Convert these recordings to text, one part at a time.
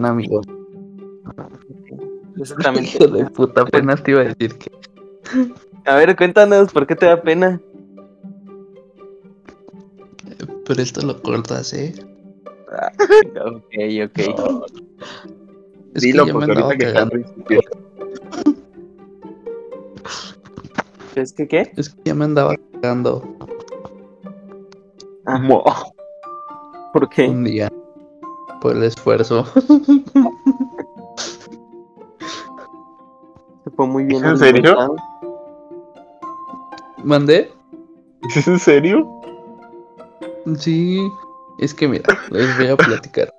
un amigo. Exactamente. Hijo de puta, apenas te iba a decir que. A ver, cuéntanos, ¿por qué te da pena? Pero esto lo cortas, ¿eh? Ok, ok. Es Dilo, que me ahorita que. ¿Es que qué? Es que ya me andaba cagando Ah. ¿Por qué? un día por el esfuerzo. Se fue muy bien. ¿Es en serio? ¿Mandé? ¿Es en serio? Sí, es que mira, les voy a platicar.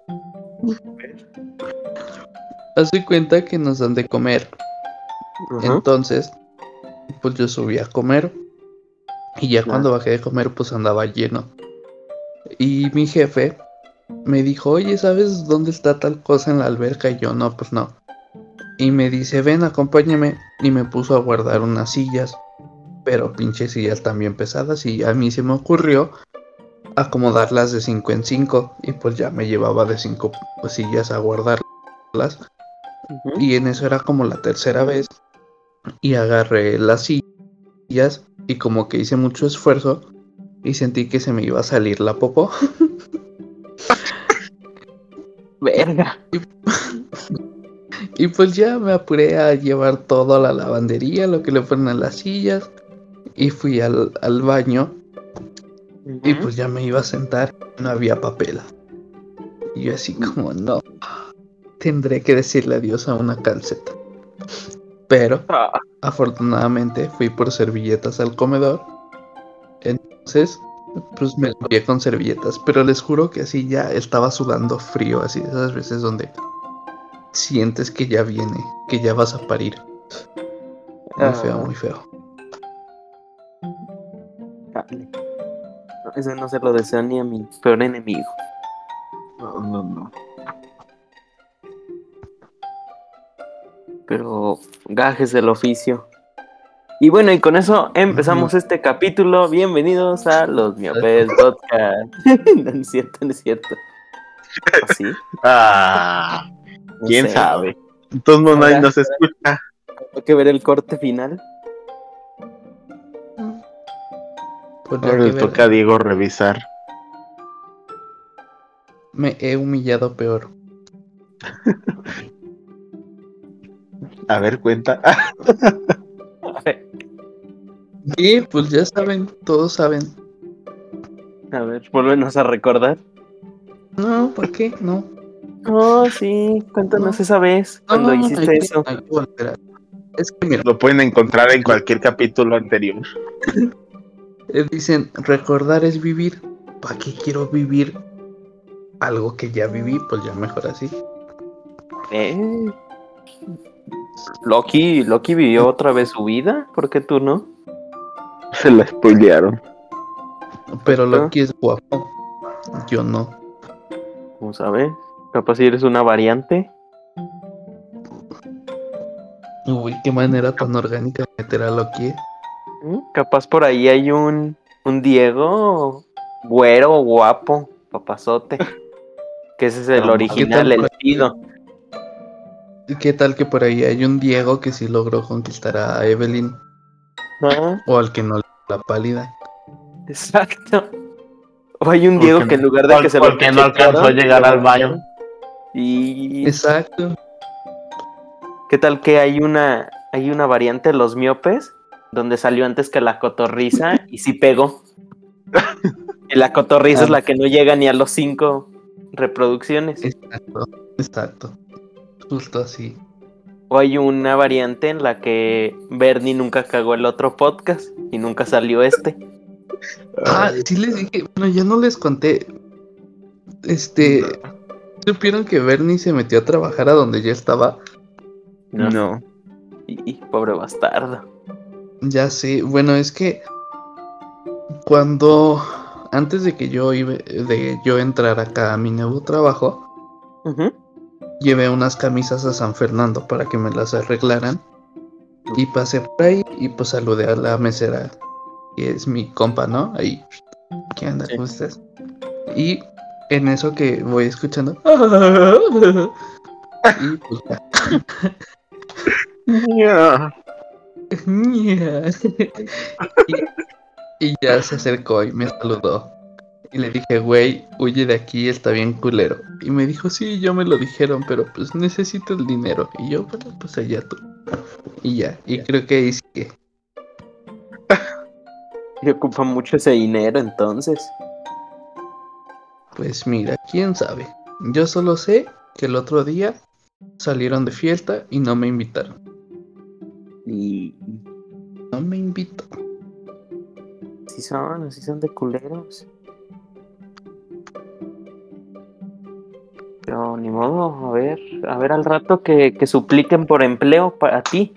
Haz de cuenta que nos dan de comer. Entonces, pues yo subí a comer. Y ya Claro. cuando bajé de comer, pues andaba lleno. Y mi jefe me dijo, oye, ¿sabes dónde está tal cosa en la alberca? Y yo, no, pues no. Y me dice, ven, acompáñame. Y me puso a guardar unas sillas. Pero pinches sillas también pesadas. Y a mí se me ocurrió acomodarlas de 5 en 5. Y pues ya me llevaba de 5 sillas a guardarlas. Y en eso era como la tercera vez. Y agarré las sillas y como que hice mucho esfuerzo y sentí que se me iba a salir la popó. Verga. Y pues ya me apuré a llevar todo a la lavandería, lo que le fueron a las sillas. Y fui al, al baño y pues ya me iba a sentar. No había papel. Y yo así como, no. Tendré que decirle adiós a una calceta. Pero Ah, Afortunadamente fui por servilletas al comedor. Entonces, pues me limpié con servilletas. Pero les juro que así ya estaba sudando frío, así de esas veces donde sientes que ya viene, que ya vas a parir. Muy Ah. feo, muy feo. chale. No, Ese no se lo deseo ni a mi peor enemigo. No, no, no. Pero gajes del oficio. Y bueno, y con eso empezamos este capítulo. Bienvenidos a los Miopes Podcast. no es cierto, no es cierto. ¿O sí? Ah, No quién sé. sabe. Modos, nadie nos escucha. Hay que ver el corte final. Pues Ahora le toca a Diego revisar. me he humillado peor. A ver, cuenta. Y pues ya saben, todos saben. A ver, volvenos a recordar. No, ¿por qué? No. Oh, sí, cuéntanos esa vez cuando No, hiciste hay que- eso. que Es que mira, Lo pueden encontrar en cualquier capítulo anterior. Eh, Dicen, recordar es vivir. ¿Para qué quiero vivir algo que ya viví? Pues ya mejor así. Eh. Loki, Loki vivió otra vez su vida, ¿por qué tú no? Se la spoilearon. Pero Ah. Loki es guapo. Yo no. ¿Cómo sabes? Capaz si eres una variante. Uy, qué manera tan orgánica de meter a Loki. ¿Mm? Capaz por ahí hay un, un Diego güero, guapo, papazote. Que ese es el No, original, el chido. ¿Y ¿Qué tal que por ahí hay un Diego que sí logró conquistar a Evelyn? Ah, O al que no la pálida. exacto. O hay un Diego Porque- que en lugar de que se lo porque no alcanzó a llegar al baño. Y Exacto. ¿Qué tal que hay una hay una variante de los miopes donde salió antes que la cotorriza y sí pegó? Y la cotorriza es la que no llega ni a los cinco reproducciones. Exacto. Exacto. Justo así. O hay una variante en la que Bernie nunca cagó el otro podcast y nunca salió este. Ah, sí les dije, bueno, ya no les conté. Este, ¿supieron que Bernie se metió a trabajar a donde ya estaba? No. Y, y pobre bastardo. Ya sé, bueno, es que cuando antes de que yo iba, de yo entrar acá a mi nuevo trabajo, Ujú. Llevé unas camisas a San Fernando para que me las arreglaran. Y pasé por ahí y pues saludé a la mesera, que es mi compa, ¿no? Ahí. ¿Qué onda? Sí. ¿Cómo estás? Y en eso que voy escuchando, Y pues ya. Y ya se acercó y me saludó. Y le dije, güey, huye de aquí, está bien culero. Y me dijo, sí, yo me lo dijeron, pero pues necesito el dinero. Y yo, bueno, pues allá tú. Y ya, y creo que ahí sí que. Y ocupa mucho ese dinero entonces. Pues mira, quién sabe. Yo solo sé que el otro día salieron de fiesta y no me invitaron. Y No me invitó. así son, así son de culeros. Pero ni modo, a ver, a ver al rato que, que supliquen por empleo para ti.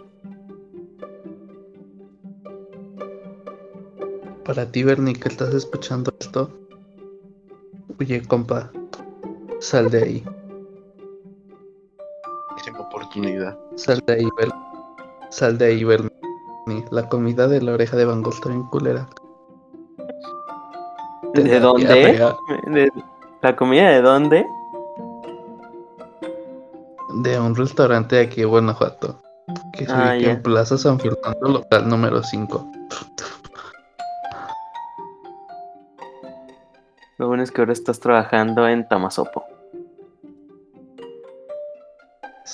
Para ti, Bernie, que estás escuchando esto. Oye, compa, sal de ahí. Tengo oportunidad. Sal de ahí, Bernie. Sal de ahí, Bernie. La comida de la oreja de Van Gogh está bien culera. ¿De dónde? diarrea ¿De ¿La comida de dónde? De un restaurante de aquí de Guanajuato. Que se Ah, ubica en Plaza San Fernando, local número 5. Lo bueno es que ahora estás trabajando en Tamasopo,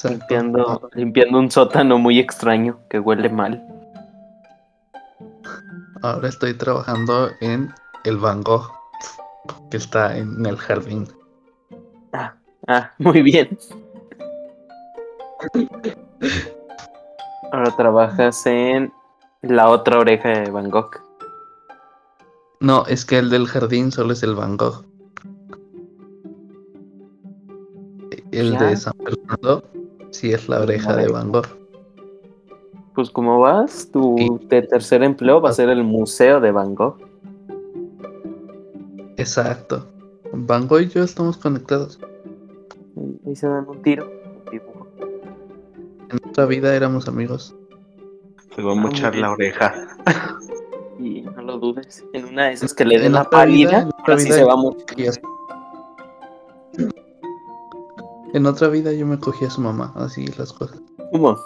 limpiando, limpiando un sótano muy extraño que huele mal. Ahora estoy trabajando en el Van Gogh, que está en el jardín. Ah, ah, muy bien. Ahora trabajas en la otra oreja de Van Gogh. No, es que el del jardín solo es el Van Gogh. El Ya. de San Fernando sí es la oreja de Van Gogh. Pues como vas, tu Sí. tercer empleo va a ser el Museo de Van Gogh. Exacto. Van Gogh y yo estamos conectados. Ahí se dan un tiro. En otra vida éramos amigos. Se va a mochar la oreja. Y no lo dudes. En una de esas que le den En la pálida, en otra ahora sí vida se va a En otra vida yo me cogí a su mamá, así las cosas. ¿Cómo? Así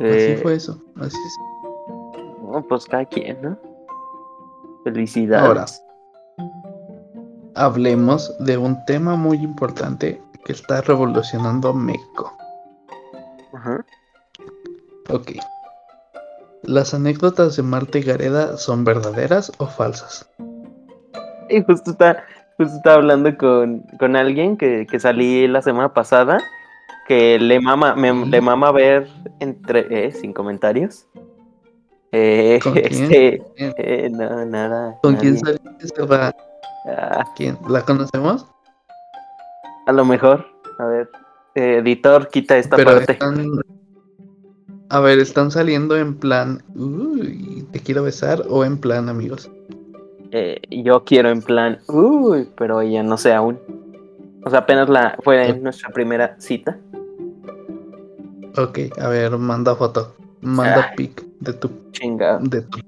Eh, fue eso. Así es. no, pues cada quien, ¿no? Felicidades. Ahora. Hablemos de un tema muy importante que está revolucionando México. Ajá. Ok. ¿Las anécdotas de Marta y Gareda son verdaderas o falsas? Y justo está, justo estaba hablando con, con alguien que, que salí la semana pasada, que le mama, me- Sí. le mama ver entre, eh, sin comentarios. Eh, ¿Con quién? este, ¿Quién? eh, no, nada. ¿Con quién saliste? Ah, ¿Quién? ¿La conocemos? A lo mejor, a ver, eh, editor, quita esta Pero parte. están... A ver, ¿están saliendo en plan... Uy, te quiero besar o en plan amigos? Eh, yo quiero en plan, uy, pero ella no sé aún. O sea, apenas la fue nuestra primera cita. Ok, a ver, manda foto. Manda Ay. pic de tu... Chinga. De tu...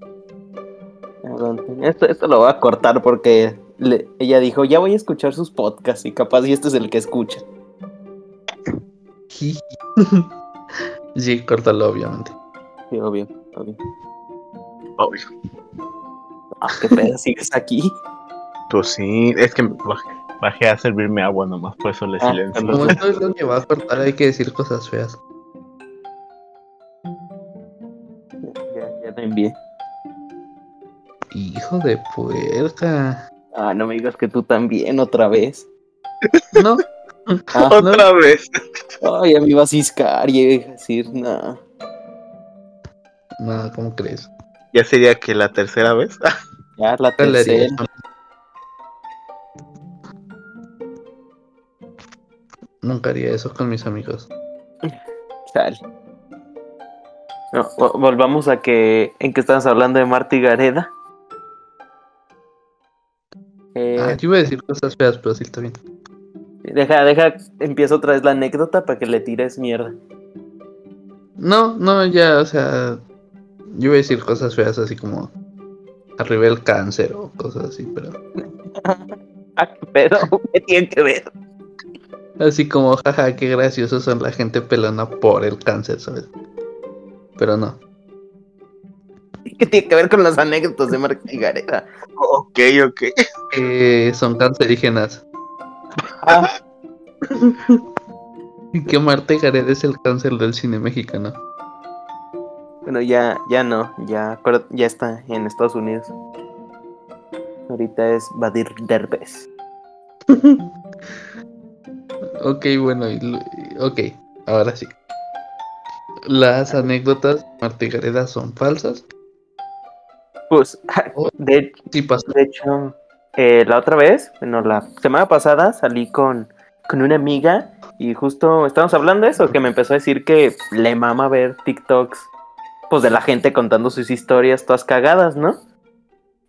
Esto, esto lo voy a cortar porque le- ella dijo, ya voy a escuchar sus podcasts y capaz y este es el que escucha. sí, córtalo, obviamente. Sí, obvio, obvio. Obvio. Ah, qué pedo, sigues aquí. Pues sí, es que bajé, bajé a servirme agua nomás, por eso le Ah, silencio. Como esto es lo que va a cortar, hay que decir cosas feas. Ya, ya te envié. Hijo de puerca. Ah, no me digas que tú también otra vez. No, Ah, Otra vez. ay, ya me iba a ciscar y iba a decir, no. no, ¿cómo crees? Ya sería que la tercera vez. Ya la ¿Qué tercera. eso? Nunca haría eso con mis amigos. Chale. No, vo- volvamos a que en que estabas hablando de Marta y Gareda. Eh, Ah, yo iba a decir cosas feas, pero sí está bien. deja, deja, empieza otra vez la anécdota para que le tires mierda. No, no, ya, o sea, yo iba a decir cosas feas así como arriba el cáncer o cosas así, pero Ah, pero, ¿qué tiene que ver? Así como, jaja, qué graciosos son la gente pelona por el cáncer, ¿sabes? Pero no. ¿Qué tiene que ver con las anécdotas de Marta y Gareda? Ok, ok. Eh, son cancerígenas. Ah, Y que Marta y Gareda es el cáncer del cine mexicano. bueno, ya, ya no, ya, ya está en Estados Unidos. Ahorita es Badir Derbez. Ok, bueno, ok, ahora sí. Las anécdotas de Marta y Gareda son falsas. Pues, de, Sí pasó. de hecho, eh, la otra vez, bueno, la semana pasada salí con, con una amiga y justo estábamos hablando de eso, que me empezó a decir que le mama ver TikToks, pues de la gente contando sus historias todas cagadas, ¿no?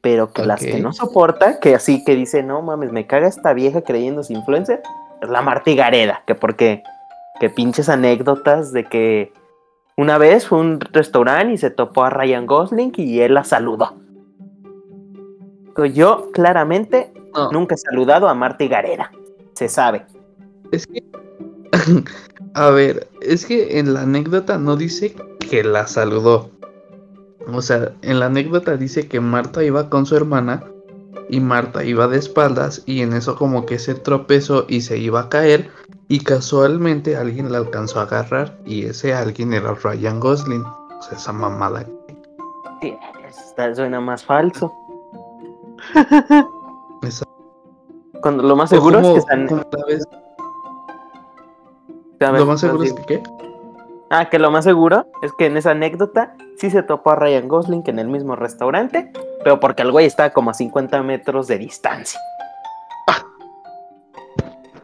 Pero que las que no soporta, que así que dice, no mames, me caga esta vieja creyéndose influencer, es la Marta y Gareda, que porque, que pinches anécdotas de que una vez fue a un restaurante y se topó a Ryan Gosling y él la saludó. Yo claramente No, nunca he saludado a Marta Gareda. Se sabe. es que. A ver, es que en la anécdota no dice que la saludó. O sea, en la anécdota dice que Marta iba con su hermana y Marta iba de espaldas y en eso como que se tropezó y se iba a caer y casualmente alguien la alcanzó a agarrar y ese alguien era Ryan Gosling. O sea, esa mamada. Sí, está- suena más falso. Cuando lo más seguro como- es que están. vez- ver, lo más seguro no, es que ¿qué? Ah, que lo más seguro es que en esa anécdota sí se topó a Ryan Gosling en el mismo restaurante, pero porque el güey está como a 50 metros de distancia.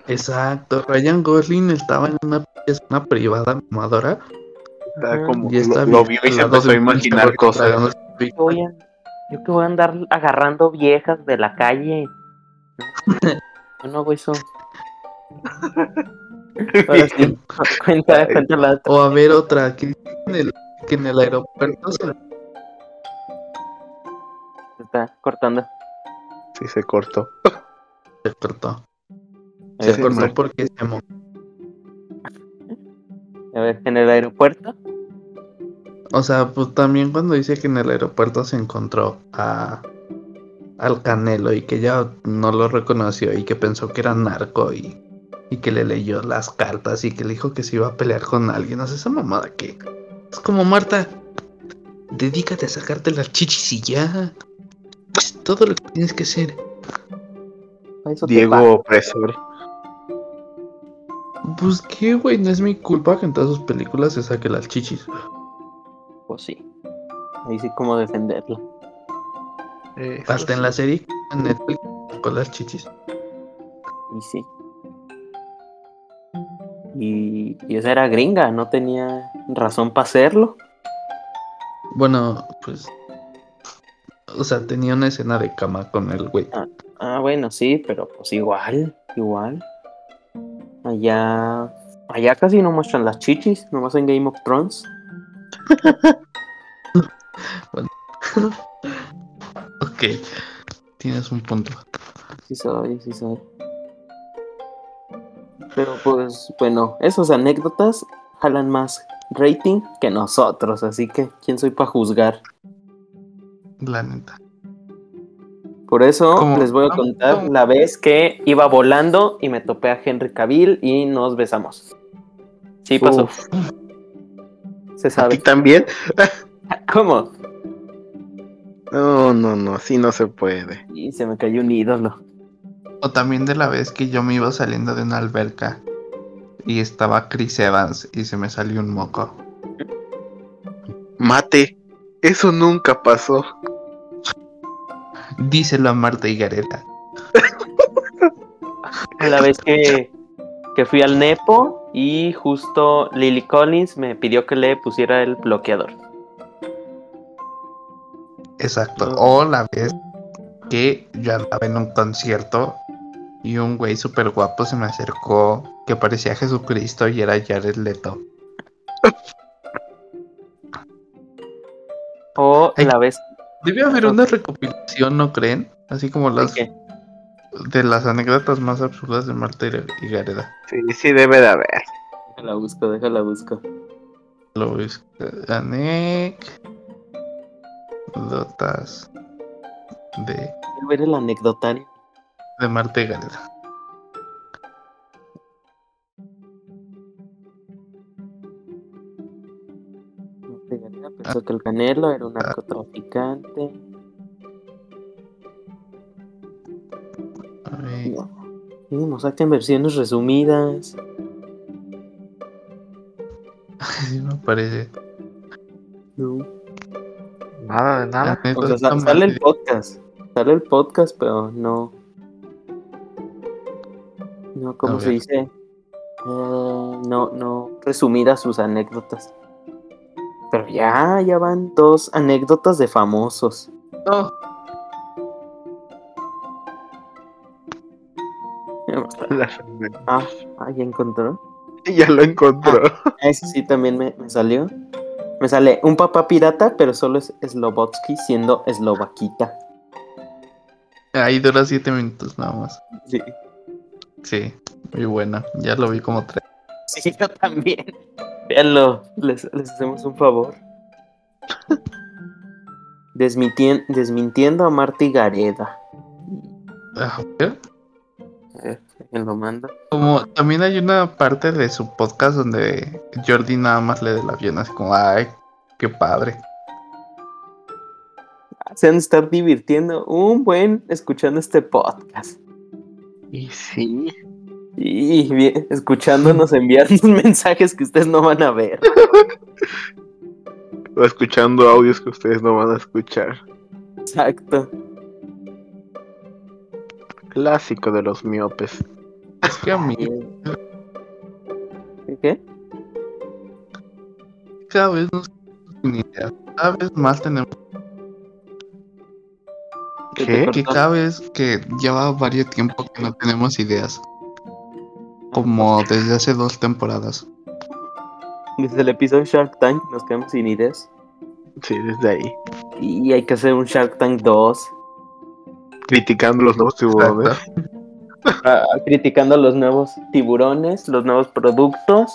Exacto, Ryan Gosling estaba en una zona privada mamadora Está como, y está lo, lo vio y se empezó a imaginar cosas. Yo que voy a, yo que voy a andar agarrando viejas de la calle. No, no, güey, eso. Ahora sí, cuenta, cuenta la otra. O a ver otra, que dice que en el, que en el aeropuerto se Se está cortando. Sí, se cortó. se cortó. Se cortó porque se mo- a ver, en el aeropuerto. O sea, pues también cuando dice que en el aeropuerto se encontró a al Canelo y que ya no lo reconoció y que pensó que era narco y, y que le leyó las cartas y que le dijo que se iba a pelear con alguien. O sea, esa mamada que es como Marta, dedícate a sacarte las chichis y ya. Es todo lo que tienes que hacer. Eso Diego opresor. Pues qué, güey, no es mi culpa que en todas sus películas se saque las chichis. Pues sí. Ahí sí, como defenderlo. Hasta en la serie en Netflix con las chichis. Y sí. Y, y esa era gringa, no tenía razón para hacerlo. Bueno, pues. O sea, tenía una escena de cama con el güey. Ah, bueno, sí, pero pues igual, igual. Allá, allá casi no muestran las chichis, nomás en Game of Thrones. Ok, tienes un punto. Sí soy, sí soy. Pero pues, bueno, esas anécdotas jalan más rating que nosotros, así que ¿quién soy para juzgar? La neta. Por eso ¿Cómo? les voy a contar ¿Cómo? la vez que iba volando y me topé a Henry Cavill y nos besamos. Sí pasó, Uf, se ¿A ti sabe. también? ¿Cómo? No, no, no, así no se puede. Y se me cayó un ídolo. O también de la vez que yo me iba saliendo de una alberca y estaba Chris Evans y se me salió un moco. Mate, eso nunca pasó. Díselo a Marta y Gareta. La vez que, que fui al Nepo y justo Lily Collins me pidió que le pusiera el bloqueador. Exacto. O la vez que yo andaba en un concierto y un güey súper guapo se me acercó que parecía Jesucristo y era Jared Leto. O la vez Debe haber una recopilación, ¿no creen? Así como las, que de las anécdotas más absurdas de Marta y Gareda. Sí, sí debe de haber. Déjala busco, déjala busco. Lo es anécdotas de, Quiero ver el anecdotario. De Marta y Gareda. Pensó que el Canelo era un narcotraficante. Nos saquen versiones resumidas. sí me parece. No. Nada de nada. O sea, sale el podcast. Sale el podcast, pero no. No, ¿cómo se dice? Eh, no, no resumidas sus anécdotas. Pero ya, ya van dos anécdotas de famosos. No, Las- Ah, ah, ya encontró. Ya lo encontró. Ese sí también me, me salió. Me sale un papá pirata, pero solo es Slobotsky siendo eslovaquita. ahí dura siete minutos nada más. Sí. Sí, muy buena. Ya lo vi como tres. Sí, yo también. Véanlo, les, les hacemos un favor. Desmitien- desmintiendo a Marty Gareda. A ver, A ver, ¿quién lo manda? Como también hay una parte de su podcast donde Jordi nada más le da el avión, así como, ay, qué padre. Se han de estar divirtiendo un buen escuchando este podcast. Y sí. Y bien, escuchándonos enviarnos mensajes que ustedes no van a ver. O escuchando audios que ustedes no van a escuchar. Exacto. Clásico de los miopes. Es que a mí ¿Qué? cada vez nos. Cada vez más tenemos ¿Qué que cada vez que lleva varios tiempo que no tenemos ideas. Como desde hace dos temporadas. Desde el episodio Shark Tank nos quedamos sin ideas. Sí, desde ahí. Y hay que hacer un Shark Tank 2. Criticando los nuevos tiburones. Ah, criticando los nuevos tiburones, los nuevos productos.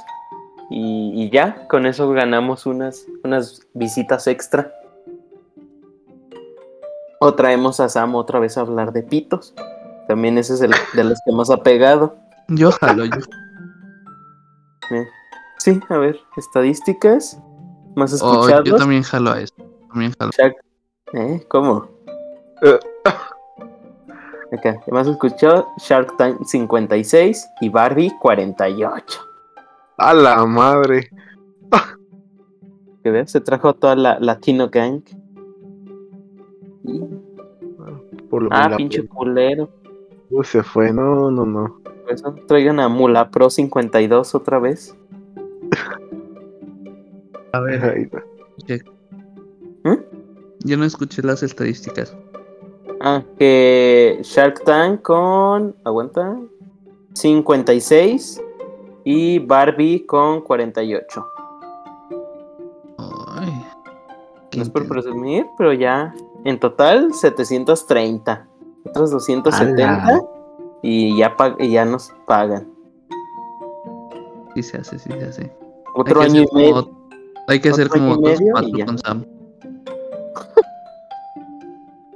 Y, y ya, con eso ganamos unas, unas visitas extra. O traemos a Sam otra vez a hablar de pitos. También ese es el de los que más ha pegado. Yo jalo, yo. Eh, Sí, a ver, estadísticas. Más Oh, escuchados. yo también jalo a eso. También jalo. ¿Eh? ¿Cómo? Eh. Acá, más escuchado Shark Tank 56 y Barbie 48. A la madre. ¿Qué ves? Se trajo toda la Latino Gang. Por lo Ah, pinche culero. Uy, se fue. No, no, no. Por eso traigan a Mula Pro 52 otra vez. A ver, Ay, no. yo no escuché las estadísticas. Ah, que Shark Tank con. Aguanta. 56 y Barbie con 48. Ay, No es por presumir, pero ya en total 730. Otros 270 ¡Hala! y ya, y ya nos pagan. Sí se hace, sí se hace. Otro año y medio. como, hay que hacer como otros cuatro con Sam.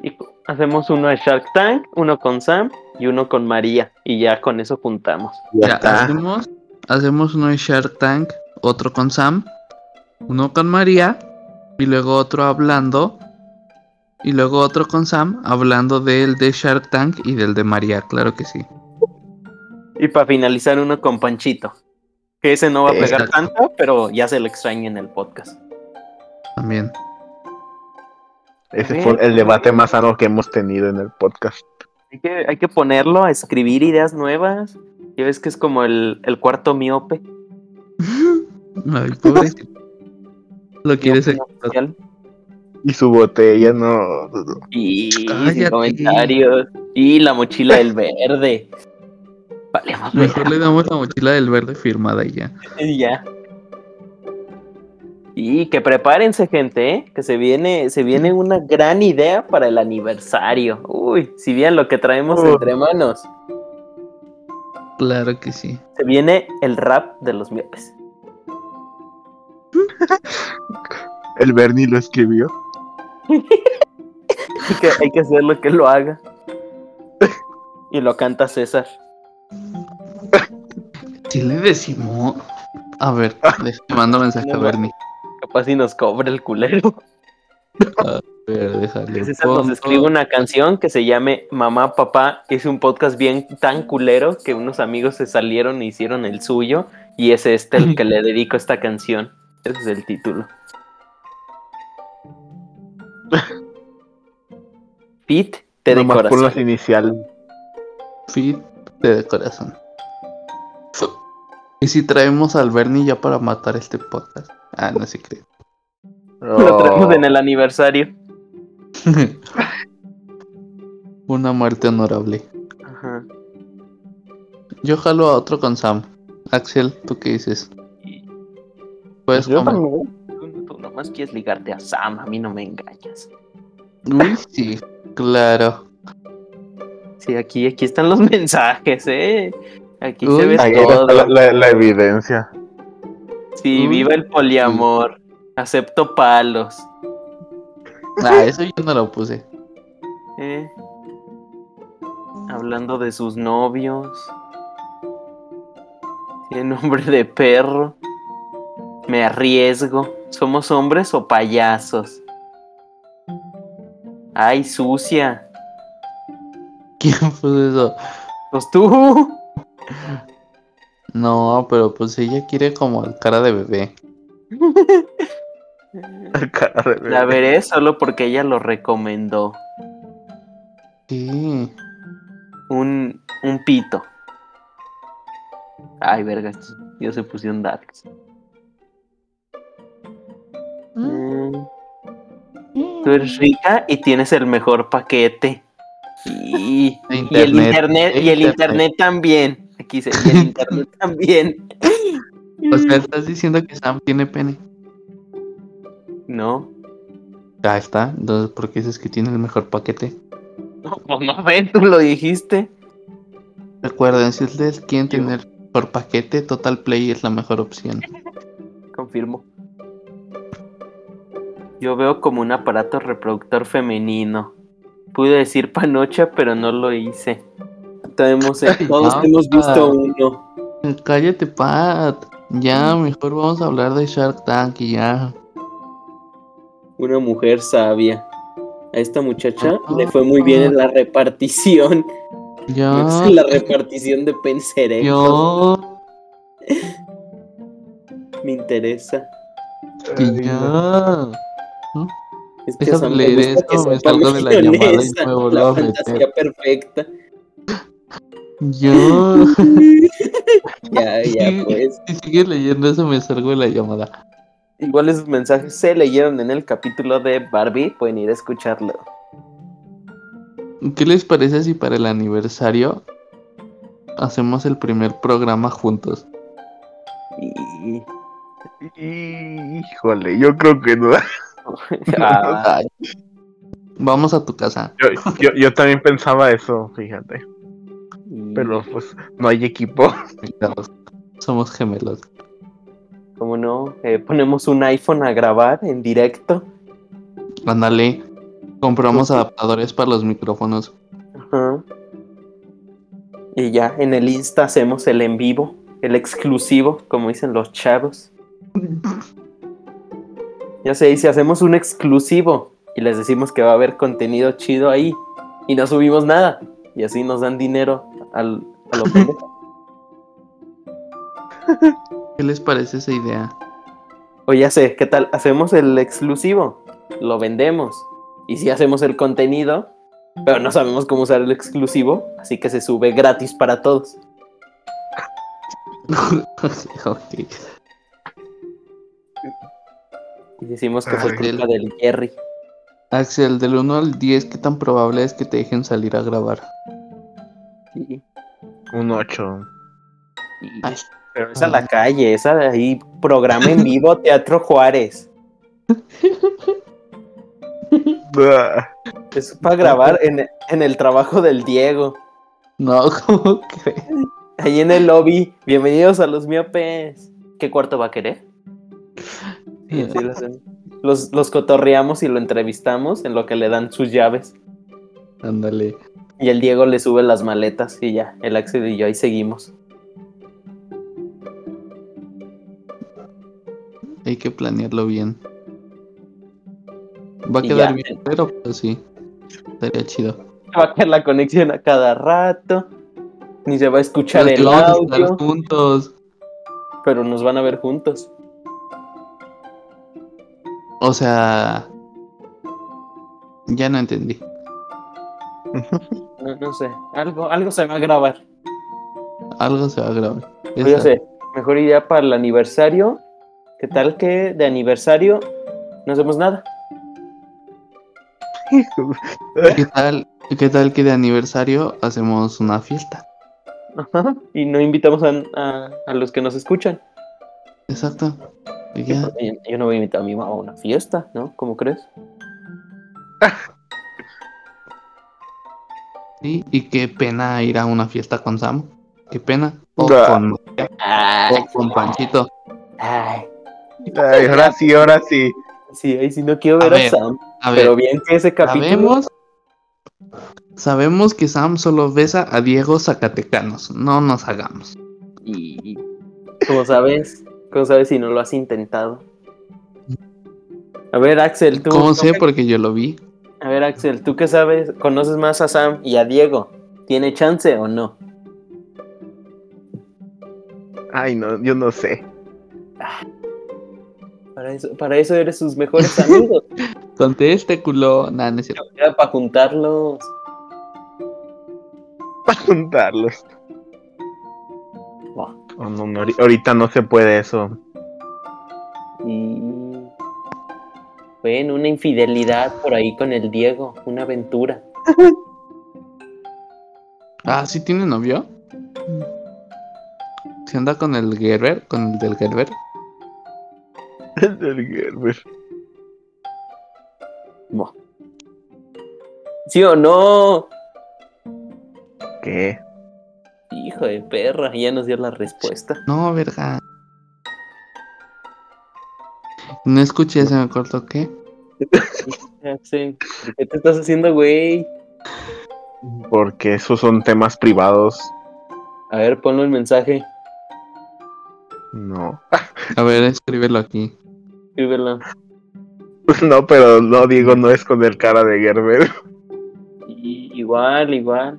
Y hacemos uno de Shark Tank, uno con Sam y uno con María. Y ya con eso juntamos. Ya hacemos, hacemos uno de Shark Tank, otro con Sam, uno con María, y luego otro hablando, y luego otro con Sam, hablando del de Shark Tank y del de María, claro que sí. Y para finalizar uno con Panchito. Que ese no va a pegar Exacto. tanto, pero ya se lo extraña en el podcast. También. Ese fue el debate más sano que hemos tenido en el podcast. Hay que, hay que ponerlo a escribir ideas nuevas. Ya ves que es como el, el cuarto miope. Ay. Lo quieres Miope oficial. Y su botella, no. Y sin comentarios. Y la mochila del verde. Valemos Mejor le damos la mochila del verde firmada y ya. Y ya. Y que prepárense, gente, ¿eh? que se viene, se viene una gran idea para el aniversario. Uy, si bien lo que traemos Uh. entre manos. Claro que sí. Se viene el rap de los miopes. El Bernie lo escribió. Hay que, hay que hacerlo que lo haga. Y lo canta César. Si le decimos. A ver, déjame mando mensaje a Bernie. Capaz si nos cobra el culero. A ver, déjale. César nos escribe una canción que se llame Mamá, Papá. Es un podcast bien tan culero que unos amigos se salieron e hicieron el suyo. Y es este el que le dedico esta canción. Ese es el título. Pete te de Nomás por las corazón. iniciales. Fit de corazón. ¿Y si traemos al Bernie ya para matar este podcast? Ah, no se cree. Lo traemos Oh. en el aniversario. Una muerte honorable. Ajá. Yo jalo a otro con Sam. Axel, ¿tú qué dices? Puedes Yo comer. también. Nomás quieres ligarte a Sam, a mí no me engañas. Uy, sí, claro. Sí, aquí, aquí están los mensajes, ¿eh? Aquí se ve todo. la, la- la evidencia. Sí, Uy. viva el poliamor. Acepto palos. Ah, eso yo no lo puse. ¿eh? Hablando de sus novios. Tiene nombre de perro. Me arriesgo. ¿Somos hombres o payasos? Ay, sucia. ¿Quién puso eso? Pues tú. No, pero pues ella quiere como cara de bebé. Cara de bebé. La veré solo porque ella lo recomendó. Sí. Un, un pito. Ay, verga, ya se pusieron darks. Tú eres rica y tienes el mejor paquete. Y, y el internet, y el internet. internet también. Aquí se, y el internet también. O sea, estás diciendo que Sam tiene pene. No, Ya está. Entonces, ¿por qué dices que tiene el mejor paquete? no, pues no ven, tú lo dijiste. Recuerden, si ustedes quieren tener por paquete, Total Play es la mejor opción. Confirmo. Yo veo como un aparato reproductor femenino. Pude decir panocha, pero no lo hice. Todos, Ay, todos no, hemos visto uno. Cállate, Pat. Ya, mejor vamos a hablar de Shark Tank y ya. Una mujer sabia. A esta muchacha Ah. le fue muy bien en la repartición. Ya. En la repartición de penserecos. Yo. Me interesa. Que Es que Déjame leer esto, que me salgo de la llamada y me vuelvo La a meter. fantasía perfecta. Yo. Ya, ya, pues. Si sigues leyendo eso, me salgo de la llamada. Igual esos mensajes se leyeron en el capítulo de Barbie, pueden ir a escucharlo. ¿Qué les parece si para el aniversario hacemos el primer programa juntos? Y... Híjole, yo creo que no. Ah. Vamos a tu casa. Yo, yo, yo también pensaba eso, fíjate. y- Pero pues no hay equipo. Somos gemelos. ¿Cómo no? Eh, ponemos un iPhone a grabar en directo. Ándale. Compramos adaptadores para los micrófonos. Ajá. Y ya en el Insta hacemos el en vivo, el exclusivo, como dicen los chavos. Ya sé, y si hacemos un exclusivo y les decimos que va a haber contenido chido ahí y no subimos nada, y así nos dan dinero al, a lo. ¿Qué les parece esa idea? O ya sé, ¿qué tal? Hacemos el exclusivo, lo vendemos. Y si hacemos el contenido, pero no sabemos cómo usar el exclusivo, así que se sube gratis para todos. Ok. Y decimos que fue Ay. culpa del Jerry. Axel, del 1 al 10, ¿qué tan probable es que te dejen salir a grabar? Y, Un 8. y- Ay, pero esa es la calle, esa de ahí, programa en vivo, Teatro Juárez. Es para grabar en, en el trabajo del Diego. No, ¿cómo crees? Ahí en el lobby. Bienvenidos a los miopes. ¿Qué cuarto va a querer? Y así lo hacen. Los, los cotorreamos y lo entrevistamos en lo que le dan sus llaves. Ándale. Y el Diego le sube las maletas y ya, el Axel y yo ahí seguimos. Hay que planearlo bien. Va a Y quedar ya. bien, pero pues sí. Estaría chido. Va a caer la conexión a cada rato. Ni se va a escuchar Pero el audio, juntos. pero nos van a ver juntos. O sea. Ya no entendí. No, no sé, algo, algo se va a grabar. Algo se va a grabar. Yo sé, mejor idea para el aniversario. ¿Qué tal que de aniversario no hacemos nada? ¿Qué tal, ¿Qué tal que de aniversario hacemos una fiesta? Ajá, Y no invitamos a, a- a los que nos escuchan. Exacto. Y ya. Yo, yo no voy a invitar a mi mamá a una fiesta, ¿no? ¿Cómo crees? Sí, y qué pena ir a una fiesta con Sam. Qué pena. O Ah. con, Ay, o con Panchito. ay, Ay, ahora sí, ahora sí. sí, ahí sí no quiero A ver a, ver, Sam. A ver, Pero bien que ese capítulo. sabemos. Sabemos que Sam solo besa a Diego Zacatecanos. No nos hagamos. Y como sabes, como sabes si no lo has intentado. A ver, Axel, tú. ¿Cómo sé? qué- Porque yo lo vi. A ver, Axel, ¿tú qué sabes? ¿Conoces más a Sam y a Diego? ¿Tiene chance o no? Ay, no, yo no sé. Para eso, para eso eres sus mejores amigos. Conteste, culo. Nah, no es cierto. Era para juntarlos. Para juntarlos. Oh, no, no, ahori- ahorita no se puede eso. Y. Bueno, una infidelidad por ahí con el Diego, una aventura. Ah, ¿sí tiene novio? ¿Se anda con el Gerber? ¿Con el del Gerber? El Gerber. Buah. ¿Sí o no? ¿Qué? Hijo de perra, ya nos dio la respuesta. No, verga. No escuché, se me cortó qué. Axel, ¿por qué te estás haciendo, güey? Porque esos son temas privados. A ver, ponlo el mensaje. No. A ver, escríbelo aquí. Escríbelo. No, pero no digo, no es con el cara de Gerber. Y- igual, igual.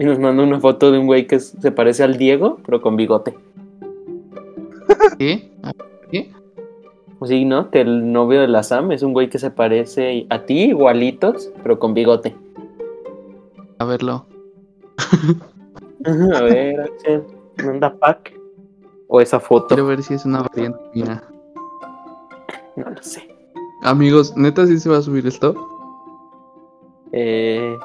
Y nos manda una foto de un güey que se parece al Diego, pero con bigote. ¿Qué? Pues sí, ¿no? Que el novio de la Sam es un güey que se parece a ti, igualitos, pero con bigote. A verlo. A ver, Axel, manda pack. O esa foto. Quiero ver si es una variante mía. No lo sé. Amigos, ¿neta sí se va a subir esto? Eh,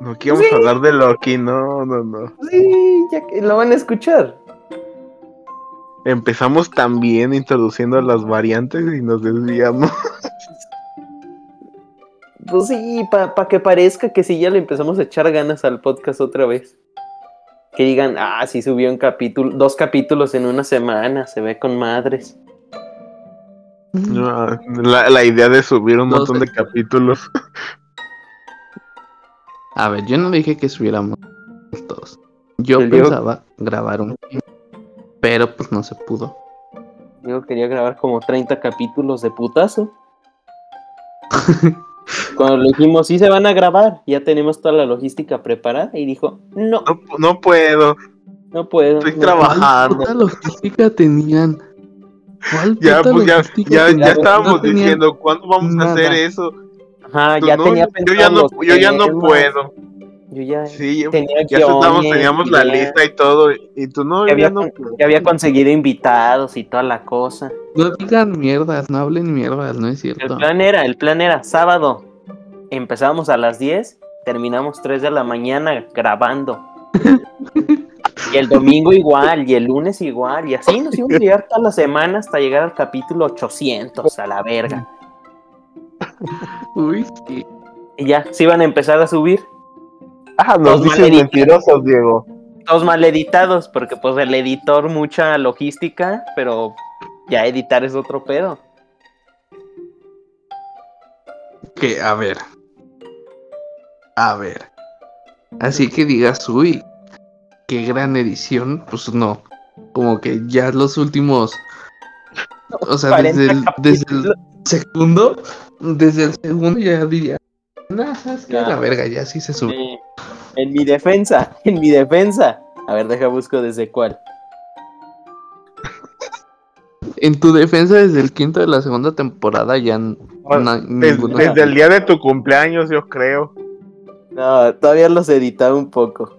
No queremos Sí. hablar de Loki, no, no, no. sí, ya que lo van a escuchar. Empezamos también introduciendo las variantes y nos desviamos. Pues sí, para que parezca que sí ya le empezamos a echar ganas al podcast otra vez. Que digan, ah, sí subió un capítulo, dos capítulos en una semana, se ve con madres. No, La, la idea de subir un No montón sé. de capítulos. A ver, yo no dije que subiéramos todos. Yo El Diego- pensaba grabar un pero pues no se pudo. Yo quería grabar como 30 capítulos de putazo. Cuando le dijimos, sí se van a grabar, ya tenemos toda la logística preparada, y dijo, no, No, no puedo. no puedo. Estoy no trabajando. ¿Cuál puta logística tenían? ¿Cuál Ya, pues ya, logística ya, ya estábamos No diciendo, ¿cuándo vamos a hacer eso? Ajá, Tú, ya no, tenía yo ya no, yo ya no puedo. Yo ya Sí, ya, tenía ya estábamos, teníamos la lista y todo. Y tú no, Ya había, no puedo. conseguido invitados y toda la cosa. No digan mierdas, no hablen mierdas, no es El cierto. plan era, el plan era sábado. Empezábamos a las 10, terminamos 3 de la mañana grabando. Y el domingo igual, y el lunes igual, y así nos íbamos a llegar toda la semana hasta llegar al capítulo 800, a la verga. Uy, sí. Y ya, se iban a empezar a subir, Ah, Los nos maleditos. mentirosos, Diego. todos mal editados, porque pues el editor mucha logística, pero ya editar es otro pedo. Que, a ver. A ver. Así que digas, uy, qué gran edición, pues no. Como que ya los últimos. O sea, 40 desde el, desde el segundo, desde el segundo ya diría, nah, es que Ya. la verga, ya sí se sube. Eh, en mi defensa, en mi defensa. A ver, deja busco desde cuál. En tu defensa, desde el quinto de la segunda temporada ya Bueno, Des- desde el día de tu cumpleaños, yo creo. No, todavía los editaba un poco.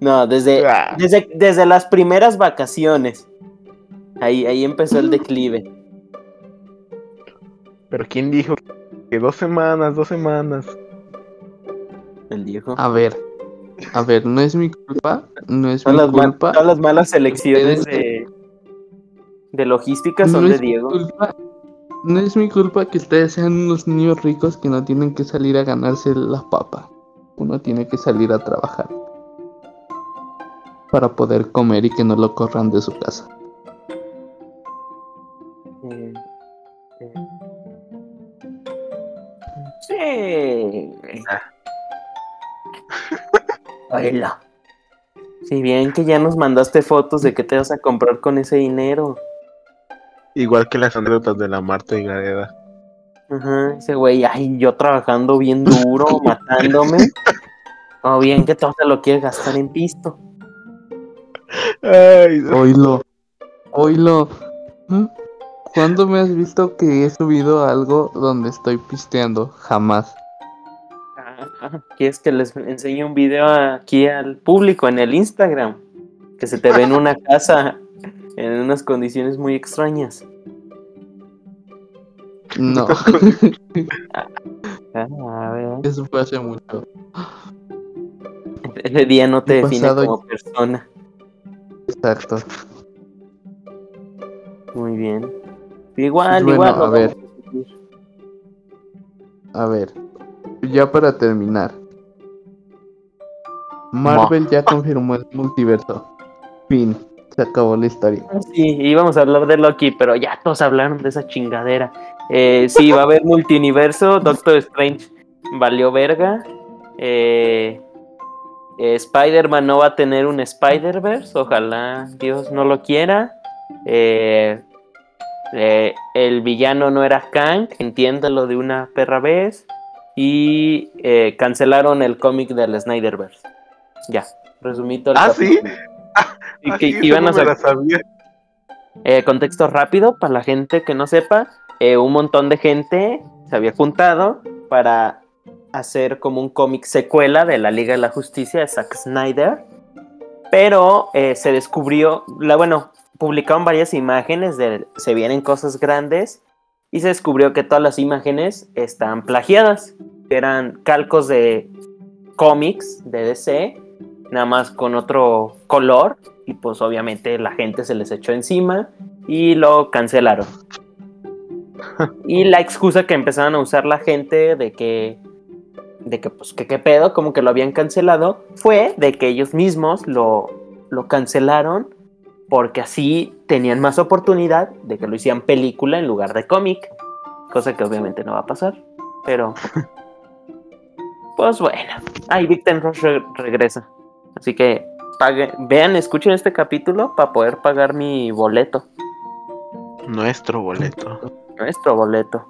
No, desde, Ah. desde, desde las primeras vacaciones. Ahí, ahí empezó el declive. Pero ¿quién dijo que dos semanas, dos semanas? El Diego. A ver, a ver, no es mi culpa, no es Todas mi las, culpa. todas las malas elecciones Ustedes- de, de logística no son de es mi Diego. culpa- no es mi culpa que ustedes sean unos niños ricos que no tienen que salir a ganarse la papa. Uno tiene que salir a trabajar para poder comer y que no lo corran de su casa. Sí. Baila. Si bien que ya nos mandaste fotos de qué te vas a comprar con ese dinero. Igual que las anécdotas de la Marta y Gareda. Ajá, ese güey, ay, yo trabajando bien duro, matándome. O bien que todo se lo quieres gastar en pisto. Ay, no. Oílo, oílo. ¿Mm? ¿Cuándo me has visto que he subido algo donde estoy pisteando? Jamás. Ah, ¿Quieres que les enseñe un video aquí al público en el Instagram? Que se te ve en una casa en unas condiciones muy extrañas. No, Ah, a ver. eso fue hace mucho. Ese día no te define como persona. Exacto. Muy bien. Igual, Bueno, igual. a ver. a ver, ya para terminar. Marvel ya confirmó el multiverso. Fin, se acabó la historia. Ah, Sí, íbamos a hablar de Loki, pero ya todos hablaron de esa chingadera. Eh, sí, va a haber multiuniverso. Doctor Strange valió verga. Eh, eh, Spider-Man no va a tener un Spider-Verse. Ojalá Dios no lo quiera. Eh, eh, el villano no era Kang, entiéndalo de una perra vez. Y eh, cancelaron el cómic del Snyderverse. Ya, resumito. el ¿Ah, sí? Y que sí, iban a sacar- eh, contexto rápido para la gente que no sepa, un montón de gente se había juntado para hacer como un cómic secuela de la Liga de la Justicia de Zack Snyder, pero se descubrió, la, bueno, publicaron varias imágenes de se vienen cosas grandes y se descubrió que todas las imágenes están plagiadas, eran calcos de cómics de DC, nada más con otro color y pues obviamente la gente se les echó encima y lo cancelaron. Y la excusa que empezaron a usar la gente de que de que pues que qué pedo, como que lo habían cancelado, fue de que ellos mismos lo, lo cancelaron porque así tenían más oportunidad de que lo hicieran película en lugar de cómic, cosa que obviamente no va a pasar, pero pues bueno, ahí Victor Rush re- regresa, así que pague, vean, escuchen este capítulo para poder pagar mi boleto, Nuestro boleto. nuestro boleto.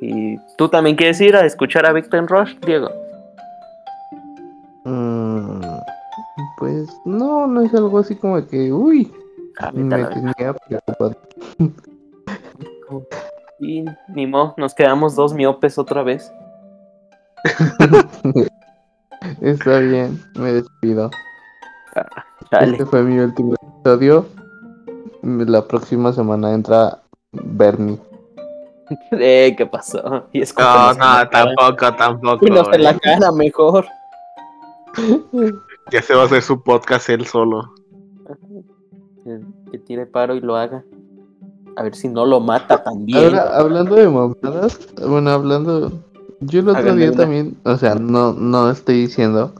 Y tú también quieres ir a escuchar a Victor Rush, Diego. Mm, pues no, no es algo así como que, uy, Ah, me tenía preocupado. Y ni modo, nos quedamos dos miopes otra vez. Está bien, me despido. Chale. Este fue mi último episodio. La próxima semana entra Bernie. Eh, ¿qué pasó? Y No, no, cara. tampoco, tampoco. Y nos en la cara mejor. Ya se va a hacer su podcast él solo. Que, tire paro y lo haga. A ver si no lo mata también. Ahora, hablando de mamadas, bueno, hablando. Yo el otro día una. también, o sea, no, no estoy diciendo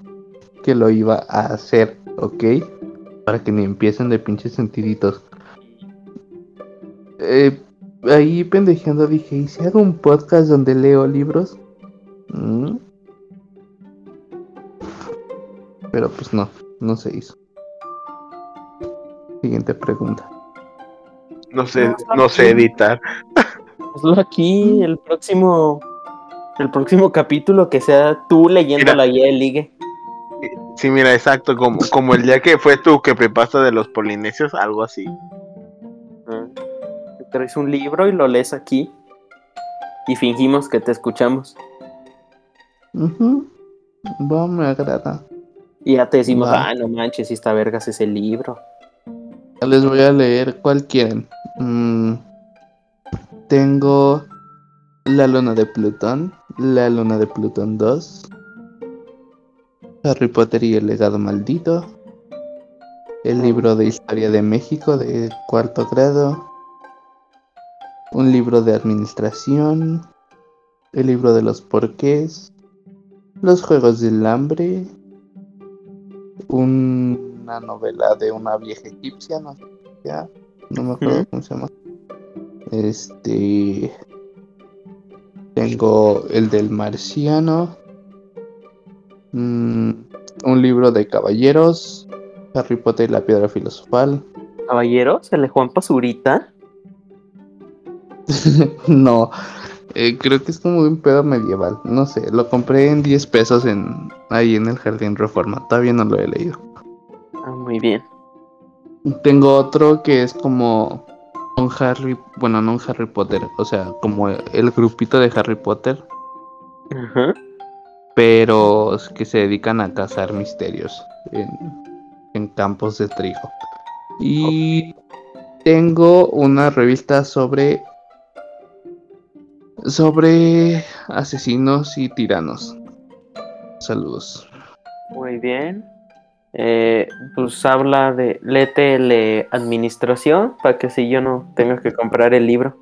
que lo iba a hacer, ¿ok? Para que ni empiecen de pinches sentiditos. Eh, ahí pendejeando dije, ¿y si hago un podcast donde leo libros? Mm. Pero pues no, no se hizo. Siguiente pregunta. No sé, no sé editar. Hazlo aquí, el próximo. El próximo capítulo que sea tú leyendo Mira. la guía de ligue. Sí, mira, exacto, como, como el día que fue tú que preparaste de los polinesios, algo así. Ah, te Traes un libro y lo lees aquí. Y fingimos que te escuchamos. Ujú. Va, me agrada. Y ya te decimos, Va. ah, no manches, si está vergas ese libro. Les voy a leer cuál quieren. Mm, tengo La Luna de Plutón, La Luna de Plutón 2, Harry Potter y el legado maldito, el libro de historia de México de cuarto grado, un libro de administración, el libro de los porqués, los juegos del hambre, una novela de una vieja egipcia, no sé, ya, no me acuerdo cómo se llama. Este tengo el del marciano, mm, un libro de caballeros, Harry Potter y la piedra filosofal. Caballero, se le Juan Pasurita. no, eh, creo que es como de un pedo medieval, no sé, lo compré en 10 pesos en ahí en el Jardín Reforma, todavía no lo he leído. Muy bien. Tengo otro que es como un Harry, bueno, no un Harry Potter, o sea, como el grupito de Harry Potter, Ajá. pero que se dedican a cazar misterios en, en campos de trigo. Y tengo una revista sobre sobre asesinos y tiranos. Saludos. Muy bien. Eh, pues habla de léete administración para que si yo no tenga que comprar el libro.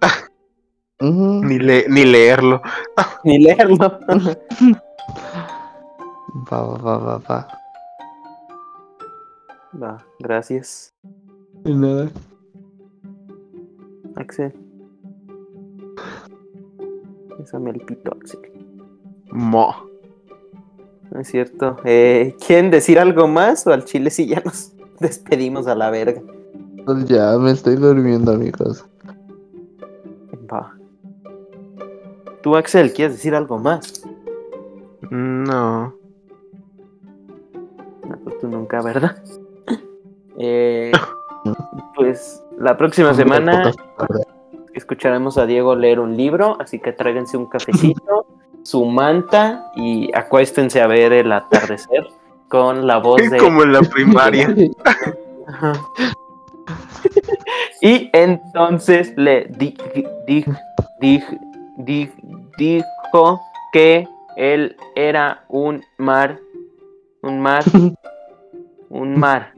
Ni, le- ni leerlo. ni leerlo. Va, va, va, va, va. Va, gracias, De nada. Axel. Pésame el pito, Axel. Mo. No es cierto. Eh, ¿Quieren decir algo más o al chile si ya nos despedimos a la verga? Pues ya me estoy durmiendo, amigos. Va. Tú, Axel, ¿quieres decir algo más? No. No, pues tú nunca, ¿verdad? Eh, pues la próxima semana escucharemos a Diego leer un libro, así que tráiganse un cafecito, su manta y acuéstense a ver el atardecer con la voz de... Como en la primaria. Y entonces le di- di- di- di- dijo que él era un mar, un mar, un mar,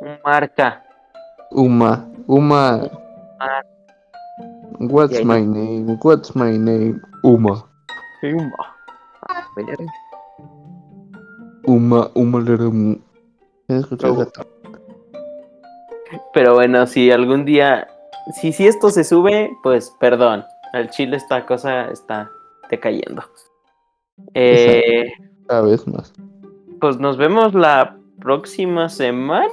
un marca. Uma, Uma. What's my name? What's my name? Uma. Uma. Pero bueno, si algún día, si, si esto se sube, pues perdón, al chile esta cosa está decayendo. Eh, Cada vez más. pues nos vemos la próxima semana,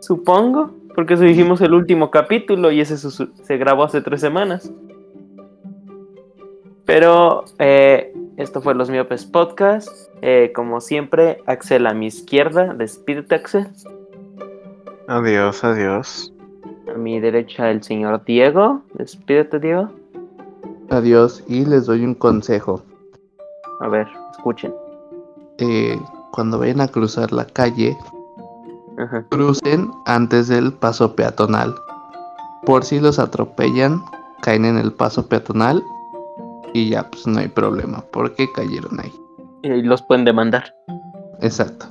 supongo, porque eso dijimos el último capítulo y ese se grabó hace tres semanas. Pero eh, esto fue Los Miopes Podcast. Eh, como siempre, Axel a mi izquierda. Despídete, Axel. Adiós, adiós. A mi derecha, el señor Diego. Despídete, Diego. Adiós y les doy un consejo. A ver, escuchen. Eh, cuando vayan a cruzar la calle, Ajá. crucen antes del paso peatonal. Por si los atropellan, caen en el paso peatonal y ya pues no hay problema porque cayeron ahí. Y los pueden demandar. Exacto.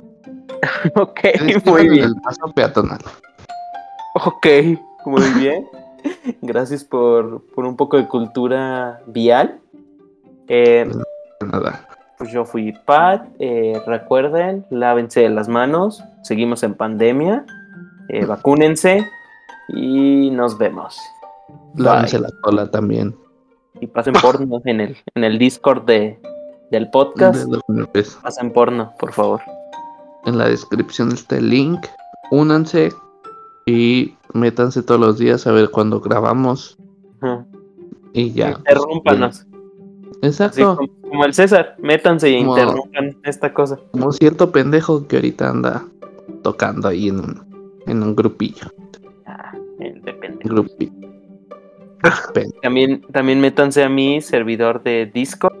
Ok, muy bien. El paso peatonal. Ok, muy bien. Gracias por, por un poco de cultura vial. Eh, Nada. pues yo fui Pat. eh, recuerden, lávense las manos. Seguimos en pandemia. eh, vacúnense. Y nos vemos. Lávense la cola también. Y pasen porno en el, en el Discord de, del podcast. De. Pasen porno, por favor. En la descripción está el link. Únanse y métanse todos los días a ver cuando grabamos. Y ya. Interrúmpanos. Exacto. como, como el César, métanse y Como- interrumpan esta cosa. Como cierto pendejo que ahorita anda tocando ahí en un, en un grupillo. Ah, grupillo. También, también métanse a mi servidor de Discord.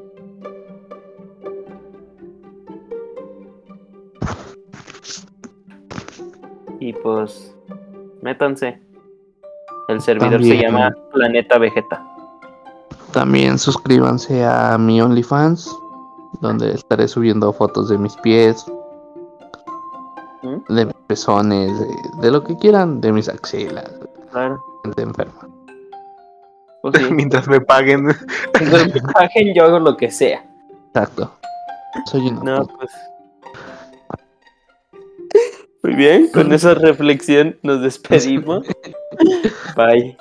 Y pues, métanse. El servidor se llama Planeta Vegeta. También suscríbanse a mi OnlyFans, donde estaré subiendo fotos de mis pies, ¿Mm? de mis pezones, de, de lo que quieran, de mis axilas, Claro. gente enferma. Pues sí. Mientras me paguen. Mientras me paguen, yo hago lo que sea. Exacto. Soy No, puta. pues. Muy bien, con esa reflexión nos despedimos. Bye.